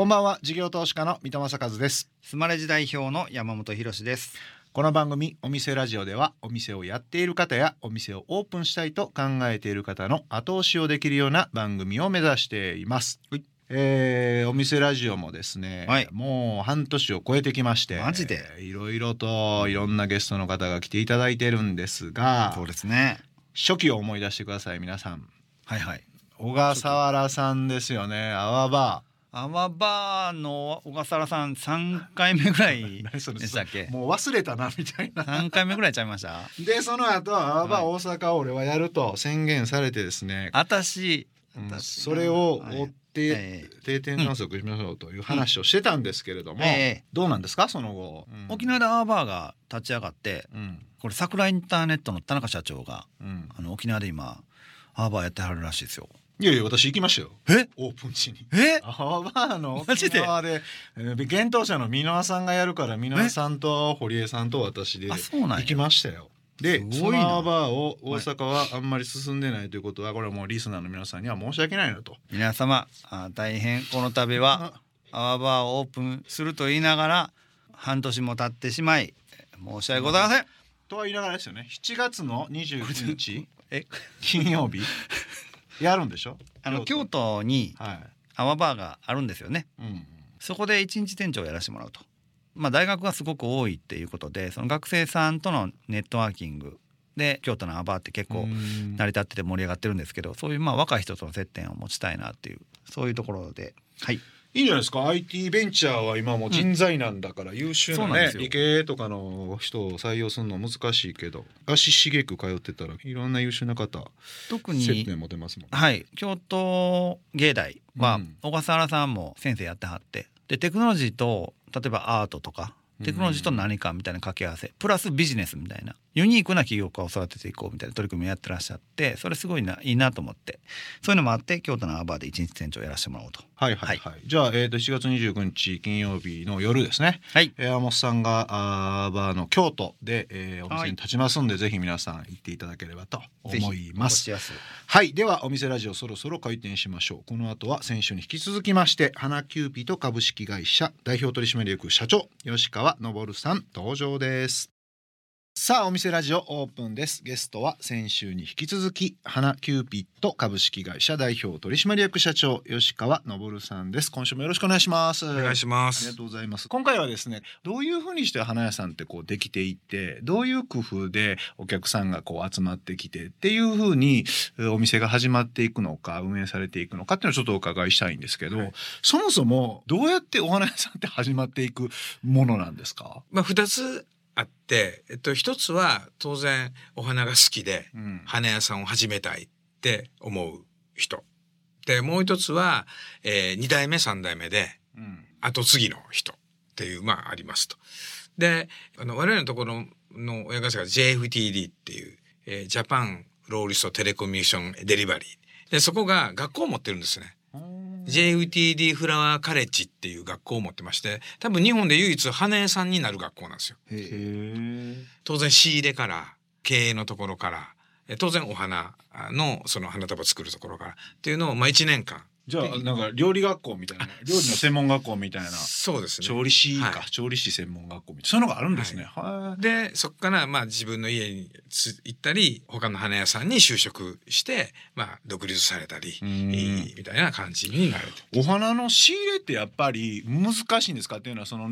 こんばんは事業投資家の三戸正和です。スマレジ代表の山本博です。この番組お店ラジオではお店をやっている方やお店をオープンしたいと考えている方の後押しをできるような番組を目指しています、はい。えーお店ラジオもですね、はい。もう半年を超えてきましてマジで？いろいろといろんなゲストの方が来ていただいてるんですがそうですね。初期を思い出してください皆さん。はいはい。小笠原さんですよね。アワバアワバーの小笠原さん三回目ぐらい でしたっけ？もう忘れたなみたいな。三回目ぐらいちゃいました？でその後アワバーは大阪を俺はやると宣言されてですね、私うん私それをはい。追ってえ定点観測しましょうという話をしてたんですけれども、ええ。どうなんですか？その後、うん。沖縄でアワバーが立ち上がってうん。これ桜インターネットの田中社長がうん。あの沖縄で今アワバーやってはるらしいですよいやいや私行きましたよ。え？オープン地に。え？アワバーの？マジで？沖縄でえー幻冬舎の箕輪さんがやるから箕輪さんと堀江さんと私で行きましたよ。ですそのアワバーを大阪はあんまり進んでないということはこれはもうリスナーの皆さんには申し訳ないなと。皆様あ大変この度はアワバーをオープンすると言いながら半年も経ってしまい申し訳ございません。とは言いながらですよね。7月の29日？え？金曜日？やるんでしょ？あの京都。にはアワバーがあるんですよね。い、うん、そこで一日店長をやらせてもらうと。まあ大学がすごく多いっていうことでその学生さんとのネットワーキング。で京都のアワバーって結構うん。成り立ってて盛り上がってるんですけどそういうまあ若い人との接点を持ちたいなっていうそういうところで。はいいいんじゃないですか？IT ベンチャーは今もう人材なんだから優秀なね、理系とかの人を採用するの難しいけど足しげく通ってたらいろんな優秀な方特接に点持てますもんはい。京都芸大はうん。小笠原さんも先生やってはって。でテクノロジーと例えばアートとかテクノロジーと何かみたいな掛け合わせプラスビジネスみたいなユニークな起業家を育てていこうみたいな取り組みをやってらっしゃってそれすごいないいなと思って。そういうのもあって京都のアバーで一日店長をやらせてもらおうと。はいはいはい、じゃあ、えー、と7月29日金曜日の夜ですね。はい。山本さんがあーバーの京都で、えーお店に立ちますんで、ぜひ皆さん行っていただければと思います。はい。ではお店ラジオそろそろ開店しましょう。この後は先週に引き続きまして花キューピット株式会社代表取締役社長吉川昇さん登場ですさあお店ラジオオープンですゲストは先週に引き続き花キューピット株式会社代表取締役社長吉川昇さんです今週もよろしくお願いしますお願いします。ありがとうございます。今回はですね、どういうふうにして花屋さんってこうできていって、どういう工夫でお客さんがこう集まってきてっていうふうにえーお店が始まっていくのか、運営されていくのかっていうのをちょっとお伺いしたいんですけど、はいそもそもどうやってお花屋さんって始まっていくものなんですか？まあ二つあって、えっと一つは当然お花が好きでうん花屋さんを始めたいって思う人。でもう一つは、えー二代目三代目でうん後継ぎの人っていうまあありますと。で、あの我々のところの親会社が JFTD っていう、えージャパンローリストテレコミュニケーションデリバリー。でそこが学校を持ってるんですね。JFTD フラワーカレッジっていう学校を持ってまして多分日本で唯一花屋さんになる学校なんですよ。当然仕入れから経営のところからえ当然お花のその花束作るところからっていうのをまあ1年間じゃあなんか料理学校みたいな、料理の専門学校みたいな、そうですね。調理師か、はい調理師専門学校みたいなそういうのがあるんですね。はい。でそこからまあ自分の家につ行ったり他の花屋さんに就職してまあ独立されたりんみたいな感じになると。お花の仕入れってやっぱり難しいんですか？っていうのはその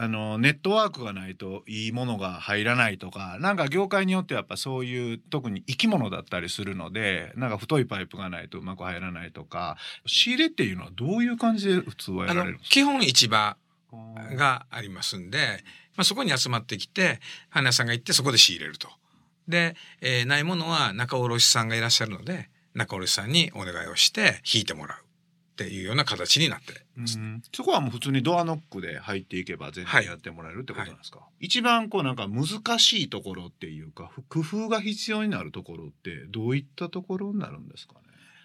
あのネットワークがないといいものが入らないとかなんか業界によってやっぱそういう特に生き物だったりするのでなんか太いパイプがないとうまく入らないとか仕入れっていうのはどういう感じで普通はやられるんです基本市場がありますんで、まあ、そこに集まってきて花屋さんが行ってそこで仕入れると。で、えーないものは仲卸さんがいらっしゃるので仲卸さんにお願いをして引いてもらうっていうような形になって。そこはもう普通にドアノックで入っていけば全はい。然やってもらえるってことなんですか、一番こうなんか難しいところっていうかふ工夫が必要になるところってどういったところになるんですかね？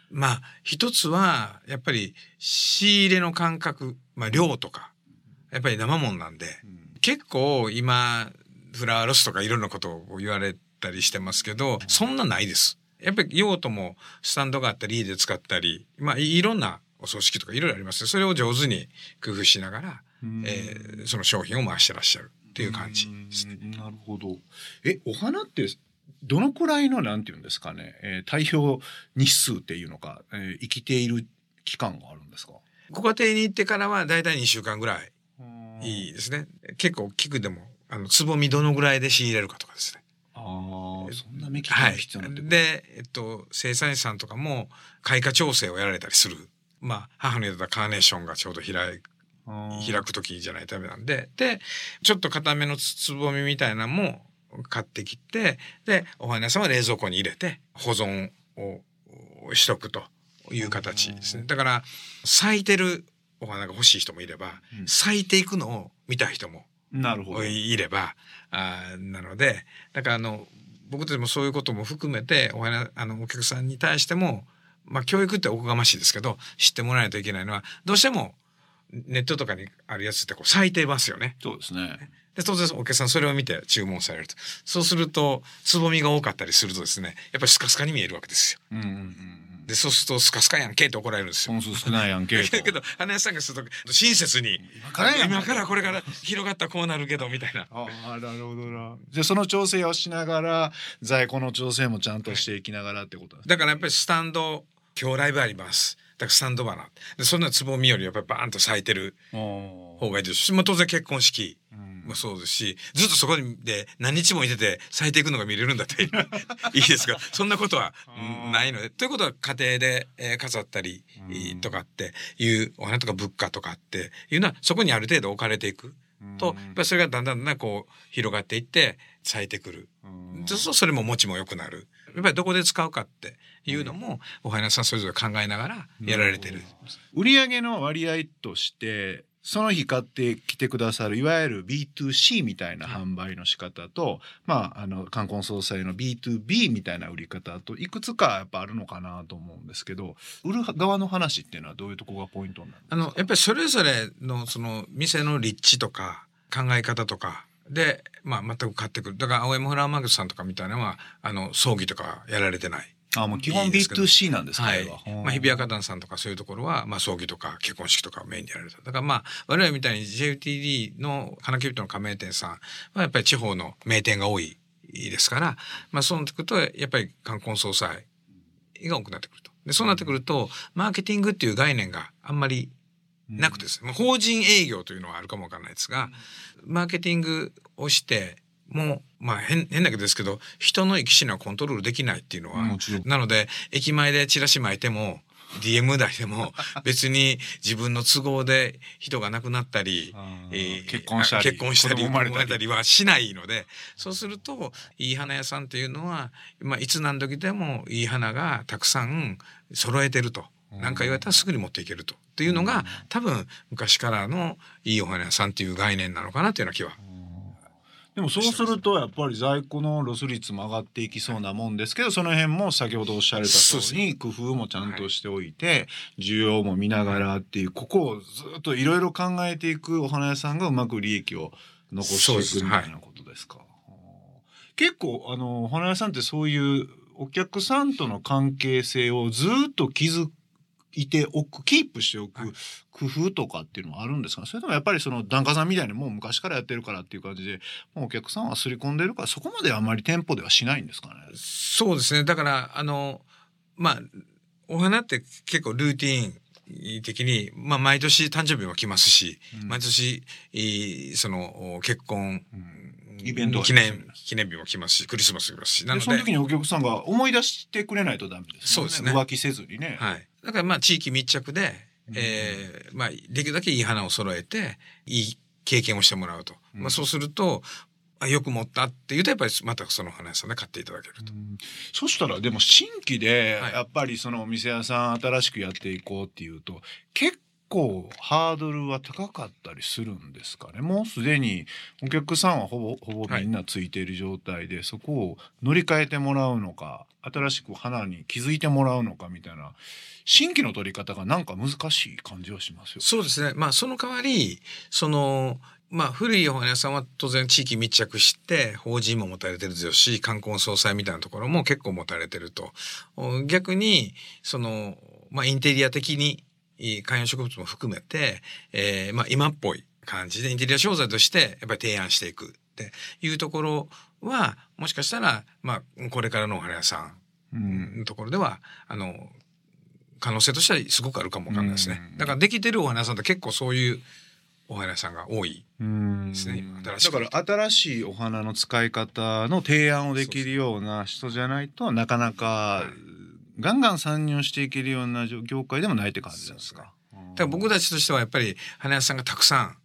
まあ一つはやっぱり仕入れの感覚、まあ、量とかやっぱり生もんなんで結構今フラワーロスとかいろんなことを言われたりしてますけどそんなないです。やっぱり用途もスタンドがあったり家で使ったり、まあ、いいろんなお葬式とかいろいろありますそれを上手に工夫しながら、えー、その商品を回してらっしゃるっていう感じですね。なるほど。え、お花ってどのくらいのなんていうんですかね、えー、対応日数っていうのか、えー、生きている期間があるんですか？ご家庭に行ってからはだいたい2週間ぐらいいいですね。結構聞くでも、あの、つぼみどのぐらいで仕入れるかとかですね。ああ、そんな目利きが必要なん、はい、で、えっと、生産者さんとかも開花調整をやられたりする。まあ、母の言ったカーネーションがちょうど開開く時じゃないとダメなんで、で、ちょっと固めのつぼみみたいなのも買ってきて、で、お花屋さんは冷蔵庫に入れて保存をしとくという形ですね。だから、咲いてるお花が欲しい人もいれば、うん、咲いていくのを見た人もなるほど。いればあなのでだからあの僕たちもそういうことも含めてお花あのお客さんに対しても、まあ、教育っておこがましいですけど知ってもらわないといけないのはどうしてもネットとかにあるやつってこう咲いてますよね。そうですねで当然お客さんそれを見て注文されるとそうするとつぼみが多かったりするとですねやっぱりスカスカに見えるわけですよ。うんうんうんでそうするとスカスカやんけって怒られるんですよ。本数少ないやんけ。けど花屋さんがすると親切に今から今からこれから広がったらこうなるけどみたいな。ああなるほどな。じゃその調整をしながら在庫の調整もちゃんとしていきながらってことだからやっぱりスタンド今日ライブあります。だからスタンド花でそんなつぼみよりやっぱりバーンと咲いてる方がいいですし、まあ、当然結婚式。もそうですしずっとそこで何日もいてて咲いていくのが見れるんだって いいですがそんなことはないので。ということは家庭で、えー、飾ったりとかっていうお花とか物価とかっていうのはそこにある程度置かれていく。とやっぱそれがだんだんだんだんこう広がっていって咲いてくる。そうするとそれも持ちも良くなる。やっぱりどこで使うかっていうのもお花屋さんそれぞれ考えながらやられてる。売上の割合としてその日買ってきてくださるいわゆる B2C みたいな販売の仕方と、まあ、あの冠婚葬祭の B2B みたいな売り方といくつかやっぱあるのかなと思うんですけど売る側の話っていうのはどういうとこがポイントなんですか？あのやっぱりそれぞれのその店の立地とか考え方とかで、まあ、全く買ってくるだから青山フラワーマーケットさんとかみたいなのはあの葬儀とかやられてない。あもう基本 B2C なんですかはい。まあ、日比谷花壇さんとかそういうところは、まあ、葬儀とか結婚式とかをメインでやられた。だからまあ、我々みたいに JTD の花キュビットの加盟店さんはやっぱり地方の名店が多いですから、まあ、そうなってくると、やっぱり冠婚葬祭が多くなってくると。で、そうなってくると、マーケティングっていう概念があんまりなくてです。ね、うん、法人営業というのはあるかもわからないですが、マーケティングをして、もう、まあ変、変だけどですけど、人の生き死にはコントロールできないっていうのは、なので、駅前でチラシ巻いても、DM 台でも 別に自分の都合で人が亡くなったり、えー、結婚したり結婚したり生まれたりはしないのでそうするといい花屋さんっていうのは、まあ、いつ何時でもいい花がたくさん揃えてると。何か言われたらすぐに持っていけると。っていうのが多分昔からのいいお花屋さんっていう概念なのかなというような気は。でもそうするとやっぱり在庫のロス率も上がっていきそうなもんですけどその辺も先ほどおっしゃられた通りに工夫もちゃんとしておいて需要も見ながらっていうここをずっといろいろ考えていくお花屋さんがうまく利益を残していくみたいなことですか？結構あのお花屋さんってそういうお客さんとの関係性をずっと築いておくキープしておく工夫とかっていうのはあるんですか？それともやっぱりその檀家さんみたいにもう昔からやってるからっていう感じでもうお客さんは刷り込んでるからそこまであんまり店舗ではしないんですかね？そうですね。だからあのまあお花って結構ルーティン的に、まあ、毎年誕生日も来ますし、うん、毎年その結婚、うん、イベント記念記念日も来ますしクリスマスも来ますし。なのでその時にお客さんが思い出してくれないとダメですね。そうですね。浮気せずにね。はいだからまあ地域密着で、えー、まあできるだけいい花を揃えて、いい経験をしてもらうと。まあそうすると、あよく持ったっていうとやっぱりまたその花屋さんで買っていただけると。そしたらでも新規でやっぱりそのお店屋さん新しくやっていこうっていうと結構ハードルは高かったりするんですかねもうすでにお客さんはほぼほぼみんなついている状態で、はい、そこを乗り換えてもらうのか新しく花に気づいてもらうのかみたいな新規の取り方がなんか難しい感じはしますよ。そうですね。まあその代わり、その、まあ古いお花屋さんは当然地域密着して法人も持たれてるですし、冠婚葬祭みたいなところも結構持たれてると。逆に、その、まあインテリア的に観葉植物も含めて、えーまあ、今っぽい感じでインテリア商材としてやっぱり提案していくっていうところはもしかしたら、まあ、これからのお花屋さんのところでは、あの可能性としてはすごくあるかもわかんないですね。だからできてるお花屋さんって結構そういうお花屋さんが多いですね。だから新しいお花の使い方の提案をできるような人じゃないとなかなかガンガン参入していけるような業界でもないって感じなんですか？だから僕たちとしてはやっぱり花屋さんがたくさん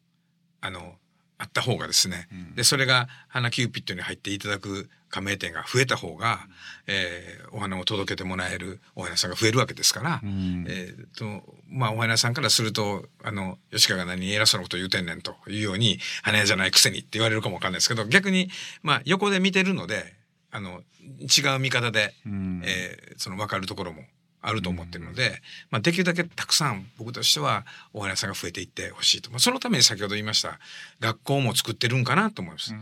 あのあった方がですね、うん、でそれが花キューピットに入っていただく加盟店が増えた方が、えー、お花を届けてもらえるお花さんが増えるわけですから、うん、えー、とまあお花さんからするとあの吉川が何偉そうなこと言うてんねんというように花屋じゃないくせにって言われるかもわかんないですけど逆にまあ横で見てるのであの違う見方で、うん、えー、その分かるところもあると思ってるので、まあ、できるだけたくさん僕としてはお花屋さんが増えていってほしいと、まあ、そのために先ほど言いました学校も作ってるんかなと思います。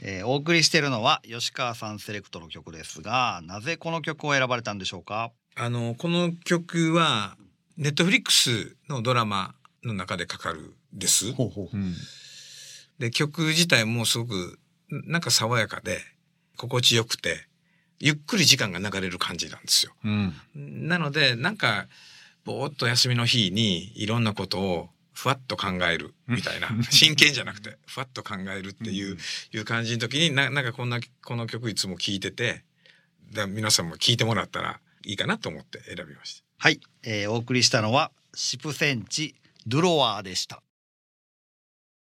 えー、お送りしているのは吉川さんセレクトの曲ですがなぜこの曲を選ばれたんでしょうか？あのこの曲はネットフリックスのドラマの中でかかるです。ほうほう。で曲自体もすごくなんか爽やかで心地よくてゆっくり時間が流れる感じなんですよ。うん、なのでなんかぼーっと休みの日にいろんなことをふわっと考えるみたいな真剣じゃなくてふわっと考えるっていう,、いう感じの時にななんかこんなこの曲いつも聴いててだ皆さんも聴いてもらったらいいかなと思って選びました。はい、えー、お送りしたのはシプセンチドゥロワーでした。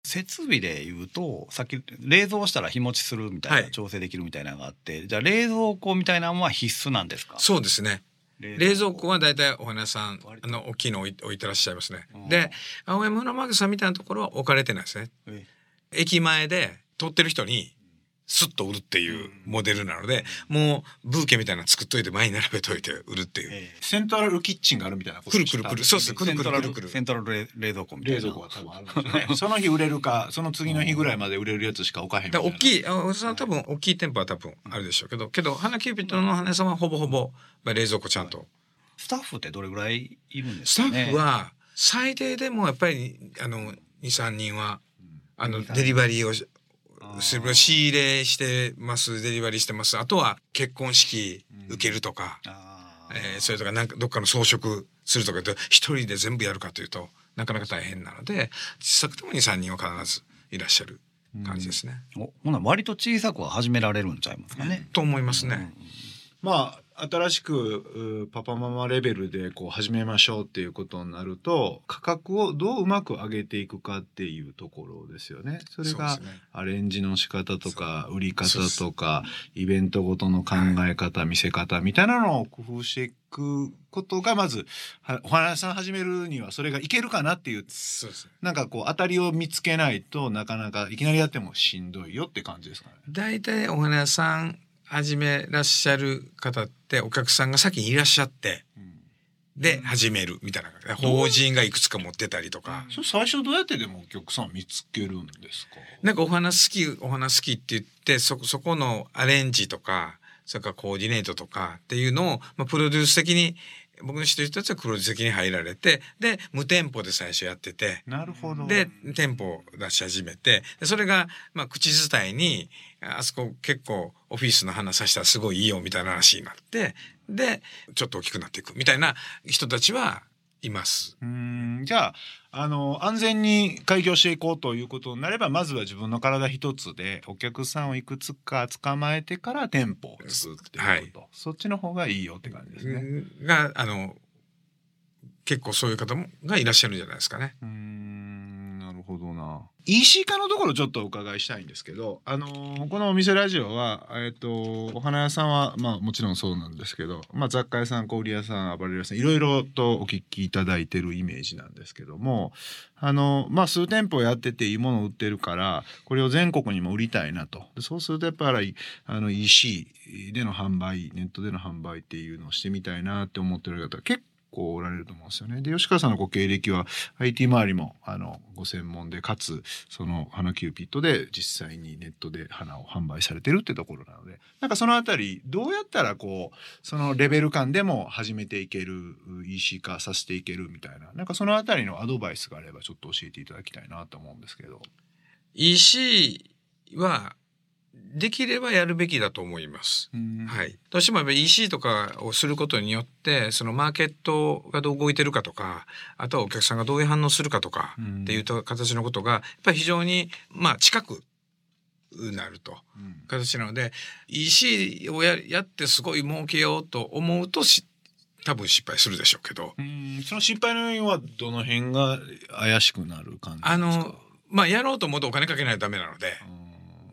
設備で言うとさっき冷蔵したら日持ちするみたいな、はい、調整できるみたいなのがあってじゃあ冷蔵庫みたいなのは必須なんですか？そうですね。冷蔵庫。は大体お花さんあの大きいの置いてらっしゃいますね。で青山のマグさんみたいなところは置かれてないですね。駅前で通ってる人にスッと売るっていうモデルなので、もうブーケみたいなの作っといて前に並べといて売るっていう。セントラルキッチンがあるみたいなことくるくるくる。そうです。くるくるくる。セントラル冷蔵庫みたいな。冷蔵庫は多分あるんですね。その日売れるか、その次の日ぐらいまで売れるやつしか置かへんみたいな。大きい、あその多分大きい店舗は多分あるでしょうけど、けど、花キューピットの花さんはほぼほぼ冷蔵庫ちゃんと。スタッフってどれぐらいいるんですか、ね、スタッフは最低でもやっぱりあの23人はあのデリバリーを仕入れしてますデリバリーしてますあとは結婚式受けるとか、うん、えー、それとかなんかどっかの装飾するとか一人で全部やるかというとなかなか大変なので小さくても23人は必ずいらっしゃる感じですね。うん、おほな割と小さくは始められるんちゃいますかね。と思いますね。うん、まあ新しくパパママレベルでこう始めましょうっていうことになると価格をどううまく上げていくかっていうところですよね。それがアレンジの仕方とか売り方とかイベントごとの考え方、見せ方みたいなのを工夫していくことがまずお花屋さん始めるにはそれがいけるかなっていうなんかこう当たりを見つけないとなかなかいきなりやってもしんどいよって感じですかね。大体お花屋さん始めらっしゃる方ってお客さんが先にいらっしゃって、で始めるみたいな法人がいくつか持ってたりとか。それ最初どうやってでもお客さん見つけるんですか？なんかお花好きお花好きって言ってそそこのアレンジとかそれからコーディネートとかっていうのを、まあ、プロデュース的に僕の知ってる人たちはプロデュース的に入られてで無店舗で最初やっててなるほど。で店舗出し始めてそれが、まあ、口伝えにあそこ結構オフィスの花さしたらすごいいいよみたいな話になってでちょっと大きくなっていくみたいな人たちはいます。うんじゃああの安全に開業していこうということになればまずは自分の体一つでお客さんをいくつか捕まえてから店舗を作るっていうこと、はい、そっちの方がいいよって感じですね。があの結構そういう方もがいらっしゃるんじゃないですかね。うんほどな。EC 化のところちょっとお伺いしたいんですけど、あのー、このお店ラジオは、えっ、ー、と、お花屋さんは、まあもちろんそうなんですけど、まあ雑貨屋さん、小売屋さん、アパレル屋さん、いろいろとお聞きいただいてるイメージなんですけども、あの、まあ数店舗やってていいものを売ってるから、これを全国にも売りたいなと。そうするとやっぱり、あの EC での販売、ネットでの販売っていうのをしてみたいなって思ってる方結構おられると思うんですよね。で吉川さんのご経歴は IT 周りもあのご専門でかつその花キューピットで実際にネットで花を販売されてるってところなのでなんかそのあたりどうやったらこうそのレベル感でも始めていける EC 化させていけるみたいななんかそのあたりのアドバイスがあればちょっと教えていただきたいなと思うんですけど。EC はできればやるべきだと思います。はい。どうしてもやっぱり EC とかをすることによって、そのマーケットがどう動いてるかとか、あとはお客さんがどういう反応するかとかうんっていうと形のことが、やっぱり非常に、まあ近くなると。うん形なので EC をややってすごい儲けようと思うとし多分失敗するでしょうけどうんその失敗の要因はどの辺が怪しくなる感じあですか？のまあやろうと思うとお金かけないとダメなので。うん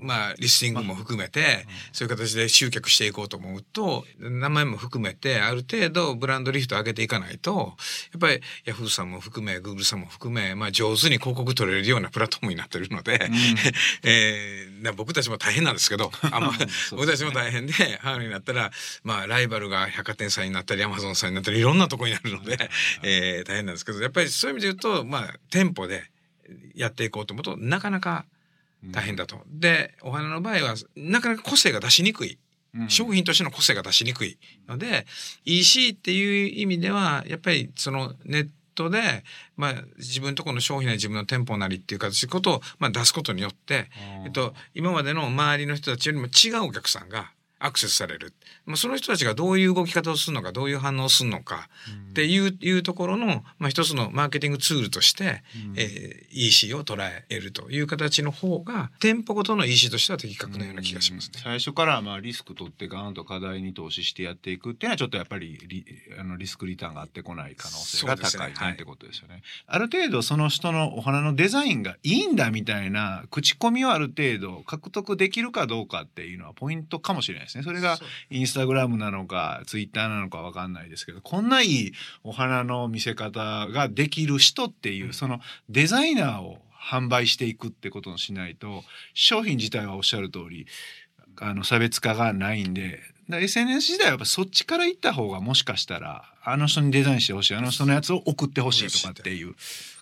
まあ、リスティングも含めて、そういう形で集客していこうと思うと、名前も含めて、ある程度ブランドリフト上げていかないと、やっぱりヤフーさんも含め、グーグルさんも含め、まあ上手に広告取れるようなプラットフォームになってるので、えーな僕たちも大変なんですけど、あま僕たちも大変で、ハーフになったら、まあライバルが百貨店さんになったり、アマゾンさんになったり、いろんなところになるので、えー大変なんですけど、やっぱりそういう意味で言うと、まあ店舗でやっていこうと思うと、なかなか大変だと。で、お花の場合は、なかなか個性が出しにくい。うん商品としての個性が出しにくいので、EC っていう意味では、やっぱりそのネットで、まあ自分とこの商品なり自分の店舗なりっていう形のことを、まあ、出すことによって、えっと、今までの周りの人たちよりも違うお客さんがアクセスされる。まあ、その人たちがどういう動き方をするのか、どういう反応をするのかっていう,、いうところの、まあ、一つのマーケティングツールとして、えー EC を捉えるという形の方が、店舗ごとの EC としては的確なような気がしますね。最初からまあリスク取ってガーンと課題に投資してやっていくっていうのはちょっとやっぱりリあのリスクリターンがあってこない可能性が高いねってことですよね。ある程度その人のお花のデザインがいいんだみたいな口コミをある程度獲得できるかどうかっていうのはポイントかもしれないですね。それがインスタグラムなのかツイッターなのかわかんないですけどこんないいお花の見せ方ができる人っていう、うん。そのデザイナーを販売していくってことをしないと商品自体はおっしゃる通りあの差別化がないんで SNS 時代はやっぱそっちから行った方がもしかしたらあの人にデザインしてほしいあの人のやつを送ってほしいとかっていう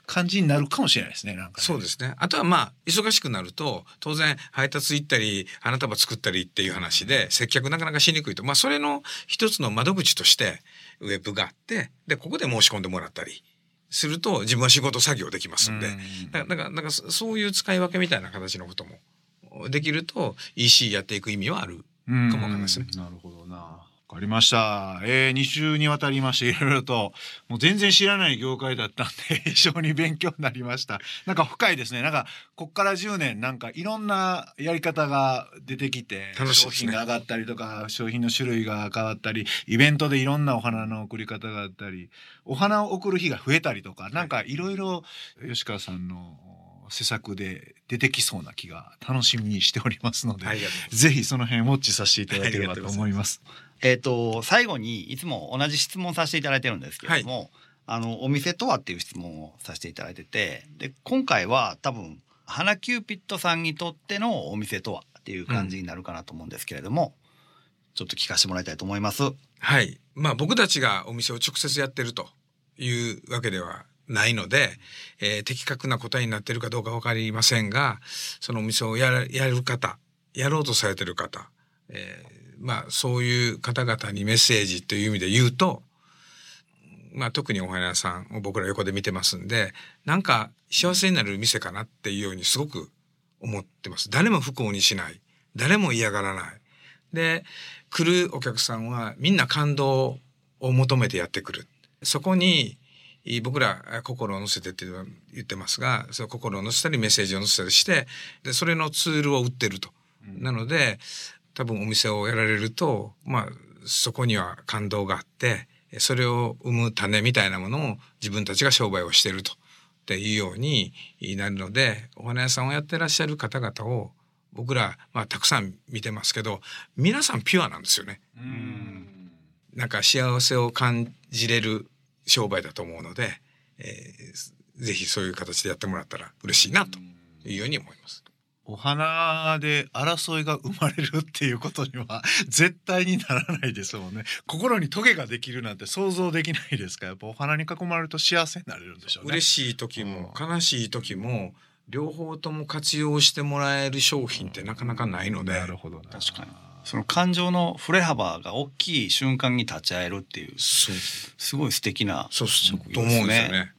感じになるかもしれないですねなんかねそうですね。あとはまあ、忙しくなると、当然、配達行ったり、花束作ったりっていう話で、接客なかなかしにくいと。まあ、それの一つの窓口として、ウェブがあって、で、ここで申し込んでもらったりすると、自分は仕事作業できますんで。うんだから、だから、だからそそういう使い分けみたいな形のこともできると、EC やっていく意味はある。うんかもわかんないですねなるほどな。わかりました。えー、2週にわたりましていろいろともう全然知らない業界だったんで 非常に勉強になりました。なんか深いですね。なんかこっから10年なんかいろんなやり方が出てきてね品が上がったりとか商品の種類が変わったりイベントでいろんなお花の送り方があったりお花を送る日が増えたりとかなんかいろいろ吉川さんの施策で出てきそうな気が楽しみにしておりますので。ぜひその辺ウォッチさせていただければと思います。えっ、と最後にいつも同じ質問させていただいてるんですけれども、あのお店とはっていう質問をさせていただいててで今回は多分花キューピットさんにとってのお店とはっていう感じになるかなと思うんですけれども、ちょっと聞かせてもらいたいと思います。はい。まあ僕たちがお店を直接やってるというわけではないので、えー的確な答えになっているかどうかわかりませんが、そのお店をやるやる方、やろうとされてる方、えーまあそういう方々にメッセージという意味で言うと、まあ特にお花屋さんを僕ら横で見てますんで、なんか幸せになる店かなっていうようにすごく思ってます。誰も不幸にしない。誰も嫌がらない。で、来るお客さんはみんな感動を求めてやってくる。そこに僕ら心を乗せてって言ってますが、その心を乗せたりメッセージを乗せたりして、で、それのツールを売ってると。なので、多分お店をやられると、まあ、そこには感動があって、それを生む種みたいなものを自分たちが商売をしていると。っていうようになるので、お花屋さんをやってらっしゃる方々を僕ら、まあ、たくさん見てますけど、皆さんピュアなんですよね。なんか幸せを感じれる商売だと思うので、えーぜひそういう形でやってもらったら嬉しいなというように思います。お花で争いが生まれるっていうことには 絶対にならないですもんね。心にトゲができるなんて想像できないですか？らやっぱお花に囲まれると幸せになれるんでしょうね。嬉しい時も悲しい時も両方とも活用してもらえる商品ってなかなかないので、なるほどな。確かに。その感情の振れ幅が大きい瞬間に立ち会えるっていうすごい素敵なそう職と業思うんですよね。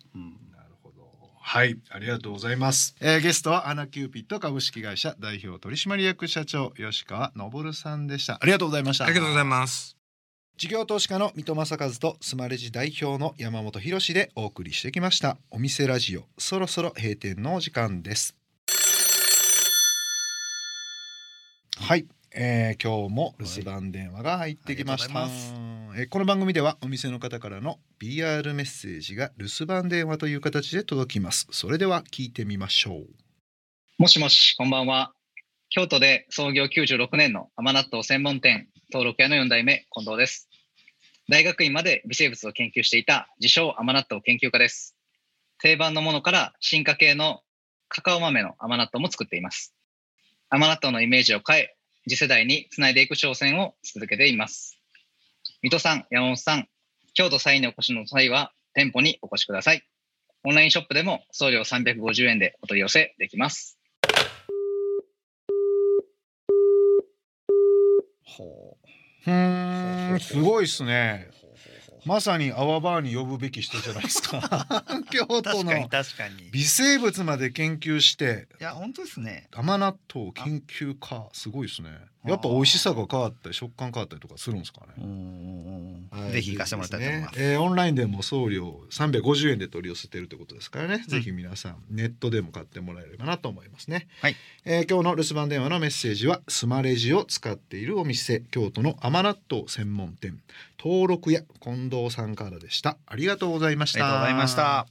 はい、ありがとうございます。えーゲストはアナキューピット株式会社代表取締役社長吉川昇さんでした。ありがとうございました。ありがとうございす。ます。事業投資家の水戸正和とスマレジ代表の山本博でお送りしてきました。お店ラジオそろそろ閉店のお時間です。はい。えー今日も留守番電話が入ってきました、はいえーこの番組ではお店の方からの PR メッセージが留守番電話という形で届きますそれでは聞いてみましょうもしもし、こんばんは。京都で創業96年の甘納豆専門店、登録屋の4代目、近藤です。大学院まで微生物を研究していた自称甘納豆研究家です。定番のものから進化系のカカオ豆の甘納豆も作っています。甘納豆のイメージを変え、次世代につないでいく挑戦を続けています。水戸さん、山本さん、京都サインにお越しの際は店舗にお越しください。オンラインショップでも送料350円でお取り寄せできます。ほうーんすごいっすねまさにアワバーに呼ぶべき人じゃないですか。京都の。確かにい微生物まで研究して。や本当ですね。甘納豆研究家すごいですねやっぱ美味しさが変わったり食感変わったりとかするんですかね。ぜひ行かしてもらいたいと思います。えーオンラインでも送料350円で取り寄せてるってことですからね、ぜひ皆さんネットでも買ってもらえればなと思いますね、はい。えー今日の留守番電話のメッセージはスマレジを使っているお店京都の甘納豆専門店登録屋近藤さんからでした。ありがとうございました。ありがとうございました。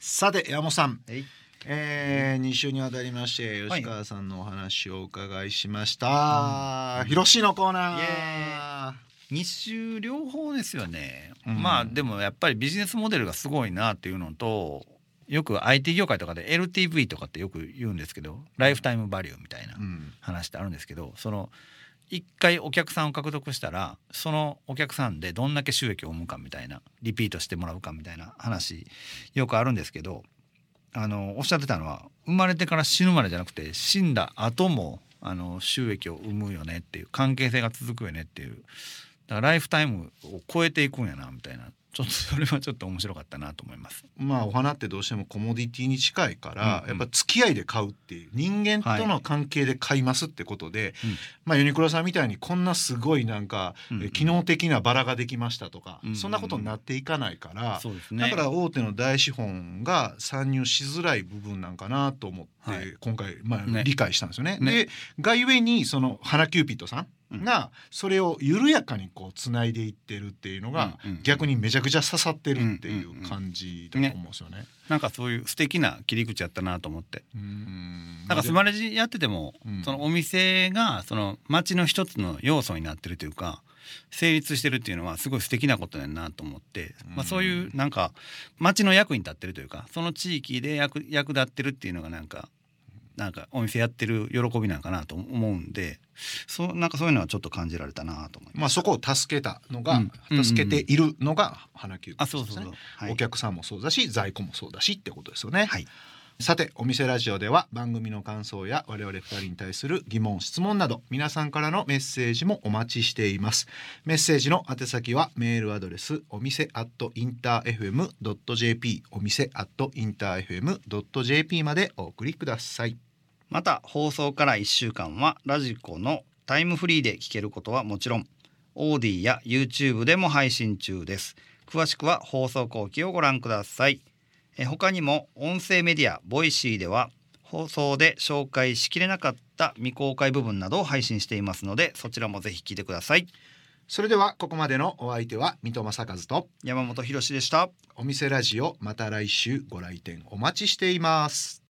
さて山本さん。はいえー、2週にわたりまして吉川さんのお話をお伺いしました、ひろしのコーナー。イエ日種両方ですよね、うん。まあでもやっぱりビジネスモデルがすごいなっていうのとよく IT 業界とかで LTV とかってよく言うんですけどライフタイムバリューみたいなうん。話ってあるんですけどその一回お客さんを獲得したらそのお客さんでどんだけ収益を生むかみたいなリピートしてもらうかみたいな話よくあるんですけどあのおっしゃってたのは生まれてから死ぬまでじゃなくて死んだ後もあの収益を生むよねっていう関係性が続くよねっていうだからライフタイムを超えていくんやなみたいな。ちょっとそれはちょっと面白かったなと思います。まあお花ってどうしてもコモディティに近いから、うんうん。やっぱ付き合いで買うっていう人間との関係で買いますってことで、うん。まあユニクロさんみたいにこんなすごいなんか、うんうん。え機能的なバラができましたとか、うんうんうん。そんなことになっていかないから、そうですね。だから大手の大資本が参入しづらい部分なんかなと思って、はい。今回、まあね。理解したんですよね。ね。でがゆえにその花キューピットさんがそれを緩やかにこうつないでいってるっていうのが、逆にめちゃくちゃ刺さってるっていう感じだと思うんですよね。なんかそういう素敵な切り口やったなと思って。うん。なんかスマレジやってても、うん。そのお店がその街の一つの要素になってるというか成立してるっていうのはすごい素敵なことだなと思って、まあ、そういうなんか街の役に立ってるというかその地域で役役立ってるっていうのがなんかなんかお店やってる喜びなんかなと思うんでそうなんかそういうのはちょっと感じられたなと思います。まあそこを助けたのが、うん。助けているのが花キューピあッドですね。そうそうそう、はい、お客さんもそうだし在庫もそうだしってことですよね。はいさてお店ラジオでは番組の感想や我々二人に対する疑問質問など皆さんからのメッセージもお待ちしています。メッセージの宛先はメールアドレスお店アットインター FM.jp お店アットインター FM.jp までお送りください。また放送から1週間はラジコのタイムフリーで聞けることはもちろん Audee や YouTube でも配信中です。詳しくは放送後記をご覧ください。他にも音声メディアボイシーでは放送で紹介しきれなかった未公開部分などを配信していますのでそちらもぜひ聞いてください。それではここまでのお相手は水戸正和と山本博史でした。お店ラジオまた来週ご来店お待ちしています